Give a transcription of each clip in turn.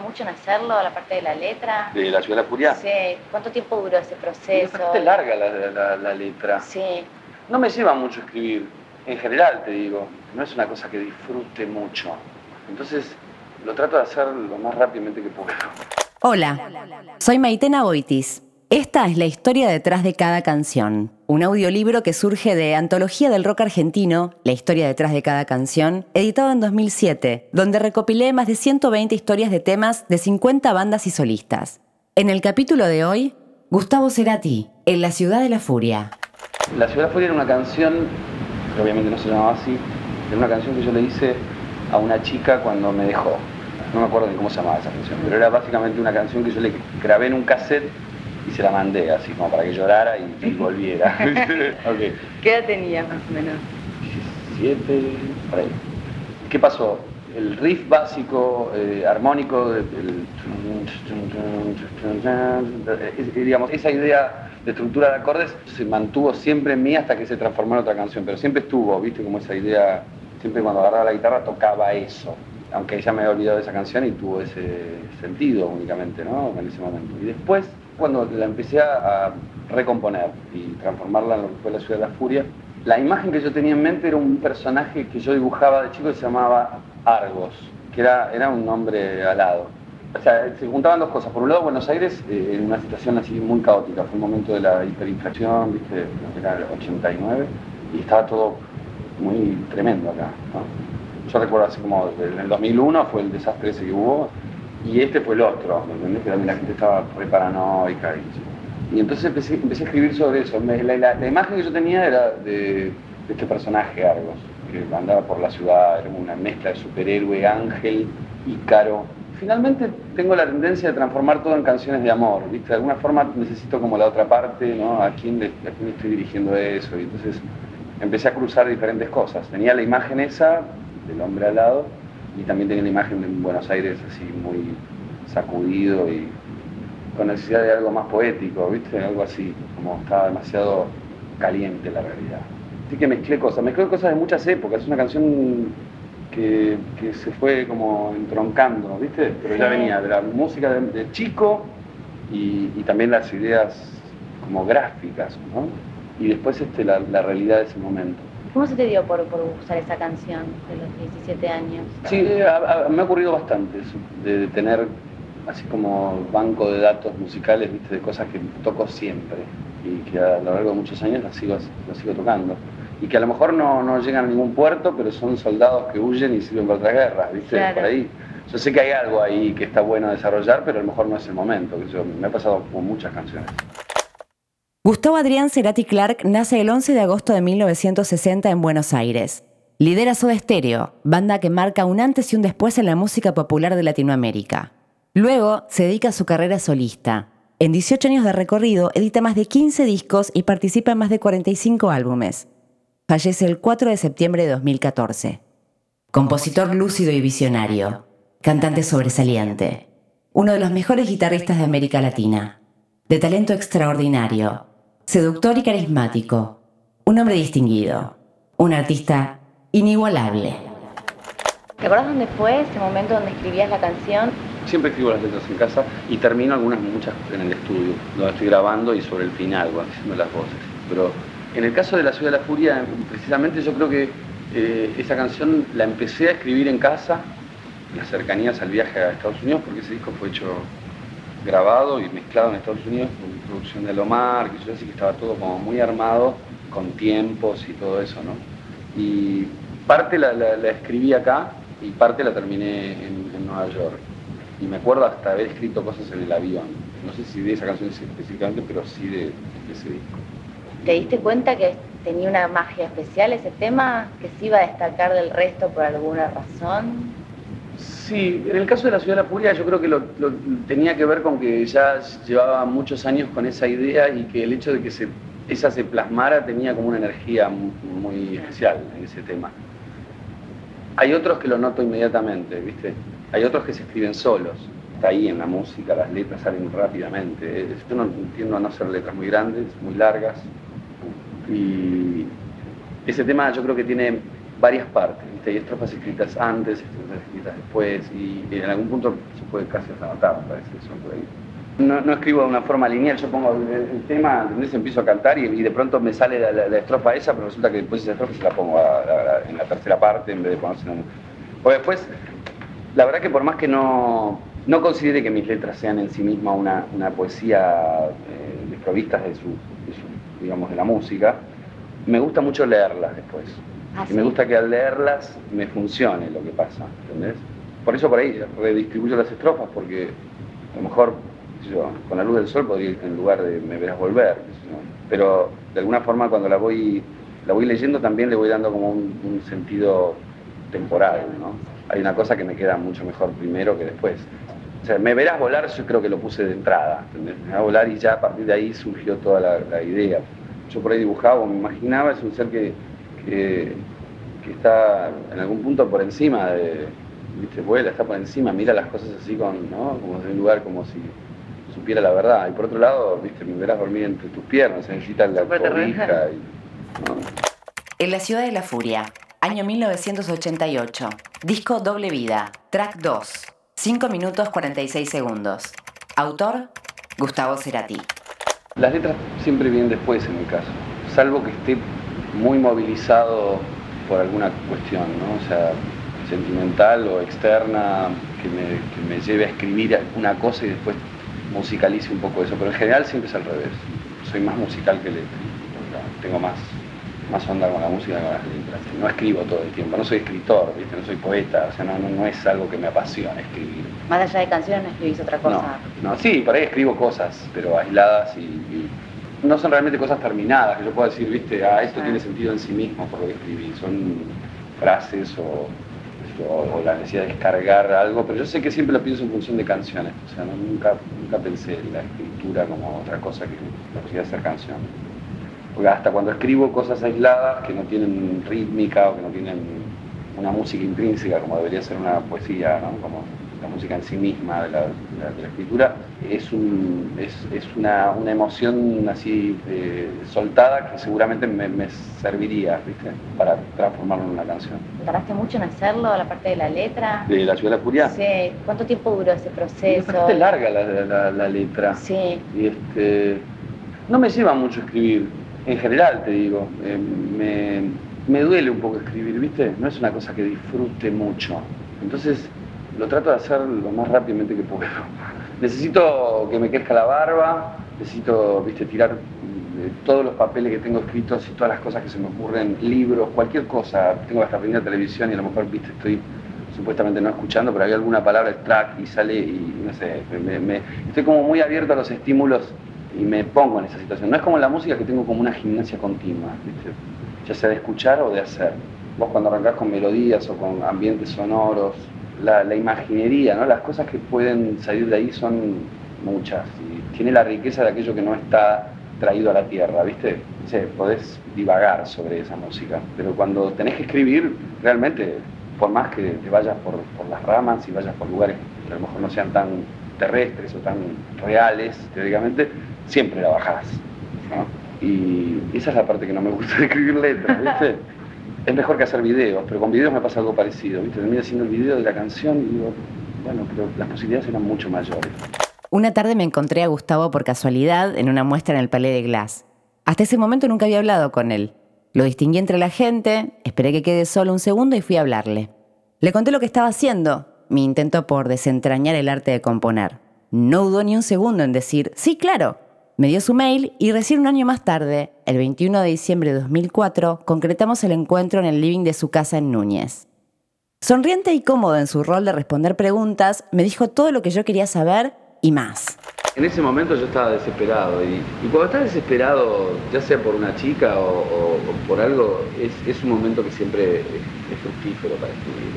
mucho en hacerlo, la parte de la letra? ¿De La Ciudad de la Furia? Sí. ¿Cuánto tiempo duró ese Es proceso? bastante larga la, la- la letra. Sí. No me lleva mucho escribir, en general te digo, no es una cosa que disfrute mucho. Entonces lo trato de hacer lo más rápidamente que puedo. Hola, soy Maitena Boitis. Esta es la historia detrás de cada canción, un audiolibro que surge de Antología del Rock Argentino, La historia detrás de cada canción, editado en 2007, donde recopilé más de 120 historias de temas de 50 bandas y solistas. En el capítulo de hoy, Gustavo Cerati, en La ciudad de la furia. La Ciudad de la Furia era una canción, que obviamente no se llamaba así, era una canción que yo le hice a una chica cuando me dejó. No me acuerdo ni cómo se llamaba esa canción, pero era básicamente una canción que yo le grabé en un cassette y se la mandé así como para que llorara y, y volviera. ¿Qué edad tenías más o menos? 17, por ahí. ¿Qué pasó? El riff básico, eh, armónico, el- digamos, esa idea de estructura de acordes se mantuvo siempre en mí hasta que se transformó en otra canción, pero siempre estuvo, viste, como esa idea, siempre cuando agarraba la guitarra tocaba eso, aunque ella me había olvidado de esa canción y tuvo ese sentido únicamente, ¿no? En ese momento. Y después, cuando la empecé a, recomponer y transformarla en lo que fue la ciudad de la furia, la imagen que yo tenía en mente era un personaje que yo dibujaba de chico que se llamaba Argos, que era, era un nombre alado. O sea, se juntaban dos cosas. Por un lado, Buenos Aires, eh, en una situación así muy caótica. Fue un momento de la hiperinflación, ¿viste? Era el 89, y estaba todo muy tremendo acá. Yo recuerdo así como en el 2001 fue el desastre ese que hubo, y este fue el otro, ¿me entendés? Que también la gente estaba re paranoica. Y, y entonces empecé, empecé a escribir sobre eso. La, la- imagen que yo tenía era de, este personaje, Argos, que andaba por la ciudad, era una mezcla de superhéroe, ángel, ícaro. Finalmente tengo la tendencia de transformar todo en canciones de amor, ¿viste? De alguna forma necesito como la otra parte, ¿no? ¿A quién a quién estoy dirigiendo eso? Y entonces empecé a cruzar diferentes cosas. Tenía la imagen esa del hombre al lado y también tenía la imagen de un Buenos Aires así muy sacudido y con necesidad de algo más poético, ¿viste? Algo así, como estaba demasiado caliente la realidad. Así que mezclé cosas, mezclé cosas de muchas épocas. Es una canción que, que se fue como entroncando, ¿viste? Pero ya venía de la música de, de chico y, y también las ideas como gráficas, ¿no? Y después este, la, la realidad de ese momento. ¿Cómo se te dio por, por usar esa canción de los 17 años? Sí, a- a- me ha ocurrido bastante eso, de, de tener así como banco de datos musicales, ¿viste? de cosas que toco siempre y que a lo largo de muchos años las sigo, las sigo tocando. Y que a lo mejor no, no llegan a ningún puerto, pero son soldados que huyen y sirven para otras guerras, ¿viste? Claro. Por ahí. Yo sé que hay algo ahí que está bueno desarrollar, pero a lo mejor no es el momento. yo- me ha pasado con muchas canciones. Gustavo Adrián Cerati Clark nace el 11 de agosto de 1960 en Buenos Aires. Lidera Soda Stereo, banda que marca un antes y un después en la música popular de Latinoamérica. Luego se dedica a su carrera solista. En 18 años de recorrido edita más de 15 discos y participa en más de 45 álbumes. Fallece el 4 de septiembre de 2014. Compositor lúcido y visionario. Cantante sobresaliente. Uno de los mejores guitarristas de América Latina. De talento extraordinario. Seductor y carismático. Un hombre distinguido. Un artista inigualable. ¿Te acuerdas dónde fue ese momento donde escribías la canción? Siempre escribo las letras en casa y termino algunas, muchas en el estudio, donde estoy grabando y sobre el final, bueno, haciendo las voces. Pero en el caso de La Ciudad de la Furia, precisamente yo creo que eh, esa canción la empecé a escribir en casa, en las cercanías al viaje a Estados Unidos, porque ese disco fue hecho grabado y mezclado en Estados Unidos con producción de Alomar, que yo así que estaba todo como muy armado, con tiempos y todo eso, ¿no? Y parte la, escribí acá y parte la terminé en, en Nueva York. Y me acuerdo hasta haber escrito cosas en el avión. No sé si de esa canción específicamente, pero sí de, de ese disco. ¿Te diste cuenta que tenía una magia especial ese tema? ¿Que se iba a destacar del resto por alguna razón? Sí, en el caso de la ciudad de la Furia yo creo que lo, tenía que ver con que ya llevaba muchos años con esa idea y que el hecho de que se, esa se plasmara tenía como una energía mu- muy especial en ese tema. Hay otros que lo noto inmediatamente, ¿viste? Hay otros que se escriben solos. Está ahí en la música, las letras salen rápidamente. Yo no entiendo a no hacer letras muy grandes, muy largas. Y ese tema yo creo que tiene varias partes, ¿viste? Hay estrofas escritas antes, estrofas escritas después, y en algún punto se puede casi anotar, parece, por ahí. No, no, escribo de una forma lineal, yo pongo el, tema, ¿entendés? Empiezo a cantar y, de pronto me sale la, estrofa esa, pero resulta que después esa estrofa se la pongo en la tercera parte en vez de ponerse en. Porque después, la verdad que por más que no, no considere que mis letras sean en sí mismas una, una poesía eh, desprovistas de su, digamos, de la música, me gusta mucho leerlas después. ¿Ah, y me gusta que al leerlas me funcione lo que pasa, ¿entendés? Por eso por ahí redistribuyo las estrofas, porque a lo mejor con la luz del sol podría ir en lugar de me verás volver, pero de alguna forma cuando la voy, la voy leyendo también le voy dando como un, sentido temporal, ¿no? Hay una cosa que me queda mucho mejor primero que después. O sea, me verás volar, yo creo que lo puse de entrada, ¿entendés? Me verás volar y ya a partir de ahí surgió toda la, idea. Yo por ahí dibujaba o me imaginaba, es un ser que, que, está en algún punto por encima de, viste, vuela, está por encima, mira las cosas así con, ¿no? Como de un lugar como si supiera la verdad. Y por otro lado, viste, me verás dormir entre tus piernas, se necesita la cobija En la ciudad de la furia, año 1988. Disco Doble Vida, track 2. 5 minutos 46 segundos. Autor, Gustavo Cerati. Las letras siempre vienen después en mi caso, salvo que esté muy movilizado por alguna cuestión, ¿no? O sea, sentimental o externa que me, que me lleve a escribir una cosa y después musicalice un poco eso, pero en general siempre es al revés. Soy más musical que letra. Tengo más, más onda con la música que con las letras. No escribo todo el tiempo, no soy escritor, ¿viste? no soy poeta, o sea, no, no, es algo que me apasiona escribir. Más allá de canciones, escribís otra cosa. No, sí, por ahí escribo cosas, pero aisladas y, no son realmente cosas terminadas, que yo pueda decir, viste, ah, esto tiene sentido en sí mismo por lo que escribí. Son frases o o, la necesidad de descargar algo, pero yo sé que siempre lo pienso en función de canciones, o sea, nunca, nunca pensé en la escritura como otra cosa que la posibilidad de hacer canción. Porque hasta cuando escribo cosas aisladas que no tienen rítmica o que no tienen una música intrínseca como debería ser una poesía, ¿no? como la música en sí misma de la, escritura, es, un, es, es una, una, emoción así eh, soltada que seguramente me, me serviría ¿viste? para transformarlo en una canción. ¿Tardaste mucho en hacerlo, la parte de la letra? ¿De la ciudad de la furia? Sí. ¿Cuánto tiempo duró ese proceso? Es bastante larga la, la, letra. Sí. Y este, no me lleva mucho escribir, en general te digo. Eh, me, me duele un poco escribir, ¿viste? No es una cosa que disfrute mucho. Entonces, lo trato de hacer lo más rápidamente que puedo. Necesito que me crezca la barba, necesito, viste, tirar eh, todos los papeles que tengo escritos y todas las cosas que se me ocurren, libros, cualquier cosa. Tengo hasta aprender televisión y a lo mejor, viste, estoy supuestamente no escuchando, pero hay alguna palabra, el track y sale y no sé, estoy como muy abierto a los estímulos y me pongo en esa situación. No es como la música que tengo como una gimnasia continua, ya sea de escuchar o de hacer. Vos cuando arrancás con melodías o con ambientes sonoros, la, imaginería, ¿no? las cosas que pueden salir de ahí son muchas y tiene la riqueza de aquello que no está traído a la tierra, ¿viste? podés divagar sobre esa música, pero cuando tenés que escribir, realmente, por más que te vayas por, las ramas y vayas por lugares que a lo mejor no sean tan terrestres o tan reales, teóricamente, siempre la bajás. Y esa es la parte que no me gusta de escribir letras, ¿viste? Es mejor que hacer videos, pero con videos me pasa algo parecido, ¿viste? Termino haciendo el video de la canción y digo, bueno, pero las posibilidades eran mucho mayores. Una tarde me encontré a Gustavo por casualidad en una muestra en el Palais de Glass. Hasta ese momento nunca había hablado con él. Lo distinguí entre la gente, esperé que quede solo un segundo y fui a hablarle. Le conté lo que estaba haciendo, mi intento por desentrañar el arte de componer. No dudó ni un segundo en decir, sí, claro, me dio su mail y recién un año más tarde, el 21 de diciembre de 2004, concretamos el encuentro en el living de su casa en Núñez. Sonriente y cómodo en su rol de responder preguntas, me dijo todo lo que yo quería saber y más. En ese momento yo estaba desesperado y, cuando estás desesperado, ya sea por una chica o, por algo, es, un momento que siempre es, fructífero para escribir.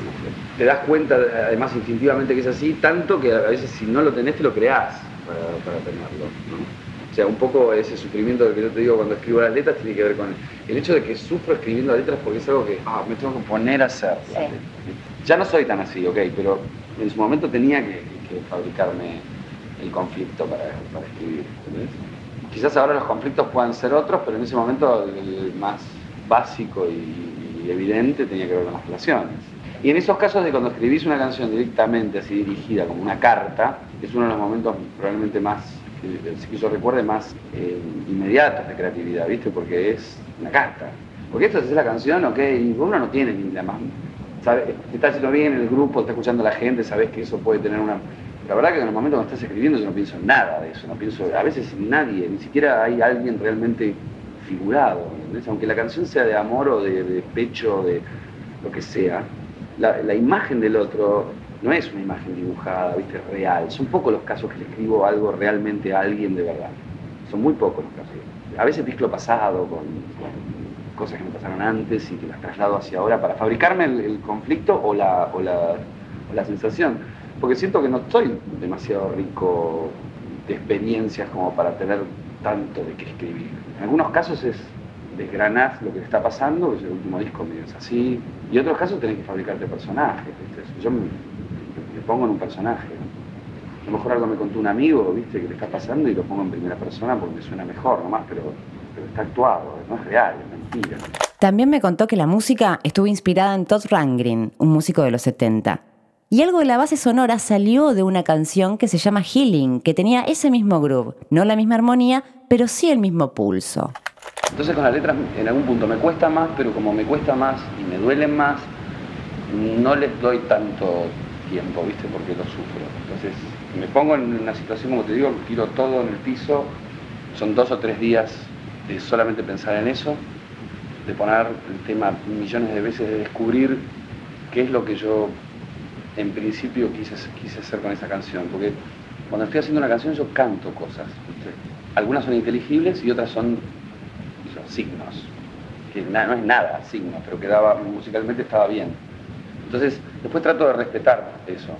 Te das cuenta, además instintivamente que es así, tanto que a veces si no lo tenés te lo creás para, tenerlo. O sea, un poco ese sufrimiento que yo te digo cuando escribo las letras tiene que ver con el hecho de que sufro escribiendo letras porque es algo que ah, me tengo que poner a hacer. Ya no soy tan así, ok, pero en su momento tenía que, fabricarme el conflicto para, escribir. Quizás ahora los conflictos puedan ser otros, pero en ese momento el, más básico y, evidente tenía que ver con las relaciones. Y en esos casos de cuando escribís una canción directamente así dirigida como una carta, es uno de los momentos probablemente más, que yo recuerde, más eh, inmediatos de creatividad, ¿viste? Porque es una carta. Porque esto es la canción, ok, uno no tiene ni la más... Sabe, está haciendo bien en el grupo, está escuchando a la gente, sabes que eso puede tener una la verdad que en el momento cuando estás escribiendo yo no pienso en nada de eso, no pienso a veces en nadie, ni siquiera hay alguien realmente figurado, aunque la canción sea de amor o de pecho, de lo que sea, la, imagen del otro no es una imagen dibujada, ¿viste? real. Son pocos los casos que le escribo algo realmente a alguien de verdad. Son muy pocos los casos. A veces mezclo pasado con, cosas que me pasaron antes y que las traslado hacia ahora para fabricarme el, conflicto o la, o la, o la sensación porque siento que no estoy demasiado rico de experiencias como para tener tanto de qué escribir. En algunos casos es desgranar lo que está pasando, es el último disco medio es así, y en otros casos tenés que fabricarte personajes, me, pongo en un personaje. A lo mejor algo me contó un amigo, ¿viste? Que le está pasando y lo pongo en primera persona porque me suena mejor nomás, pero, pero está actuado, no es real, es mentira. También me contó que la música estuvo inspirada en Todd Rangren, un músico de los 70. Y algo de la base sonora salió de una canción que se llama Healing, que tenía ese mismo groove, no la misma armonía, pero sí el mismo pulso. Entonces con las letras en algún punto me cuesta más, pero como me cuesta más y me duelen más, no les doy tanto tiempo, ¿viste? Porque lo sufro. Entonces me pongo en una situación, como te digo, tiro todo en el piso, son dos o tres días de solamente pensar en eso, de poner el tema millones de veces, de descubrir qué es lo que yo en principio quise, quise hacer con esa canción, porque cuando estoy haciendo una canción yo canto cosas. Algunas son inteligibles y otras son, signos, que no es nada, signos, pero quedaba, musicalmente estaba bien. Entonces, después trato de respetar eso,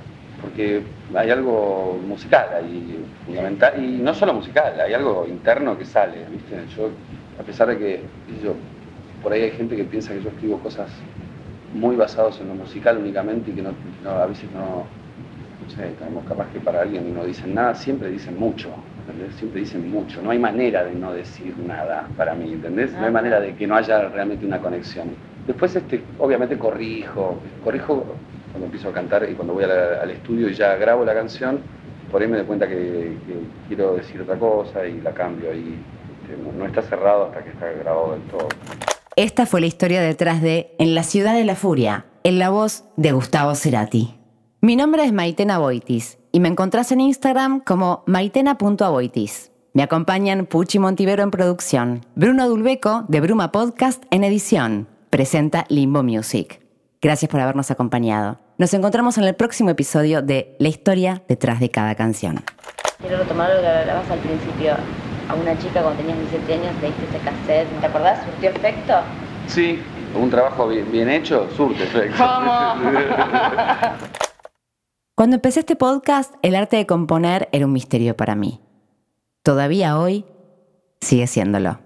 porque hay algo musical ahí, fundamental, y no solo musical, hay algo interno que sale, ¿viste? Yo, a pesar de que, yo, por ahí hay gente que piensa que yo escribo cosas muy basados en lo musical únicamente y que no, a veces no, no sé, tenemos capaz que para alguien no dicen nada, siempre dicen mucho, ¿entendés? Siempre dicen mucho, no hay manera de no decir nada para mí, ¿entendés? No hay manera de que no haya realmente una conexión. Después, este, obviamente corrijo, corrijo cuando empiezo a cantar y cuando voy al estudio y ya grabo la canción, por ahí me doy cuenta que, quiero decir otra cosa y la cambio y este, no está cerrado hasta que está grabado del todo. Esta fue la historia detrás de En la ciudad de la furia, en la voz de Gustavo Cerati. Mi nombre es Maitena Boitis y me encontrás en Instagram como maitena.aboitis. Me acompañan Puchi Montivero en producción, Bruno Dulbeco de Bruma Podcast en edición. Presenta Limbo Music. Gracias por habernos acompañado. Nos encontramos en el próximo episodio de La historia detrás de cada canción. Quiero retomar lo que hablabas al principio a una chica cuando tenías 17 años, te diste ese cassette, ¿te acordás? ¿Surtió efecto? Sí, un trabajo bien, hecho, surte efecto. ¿Cómo? Cuando empecé este podcast, el arte de componer era un misterio para mí. Todavía hoy sigue siéndolo.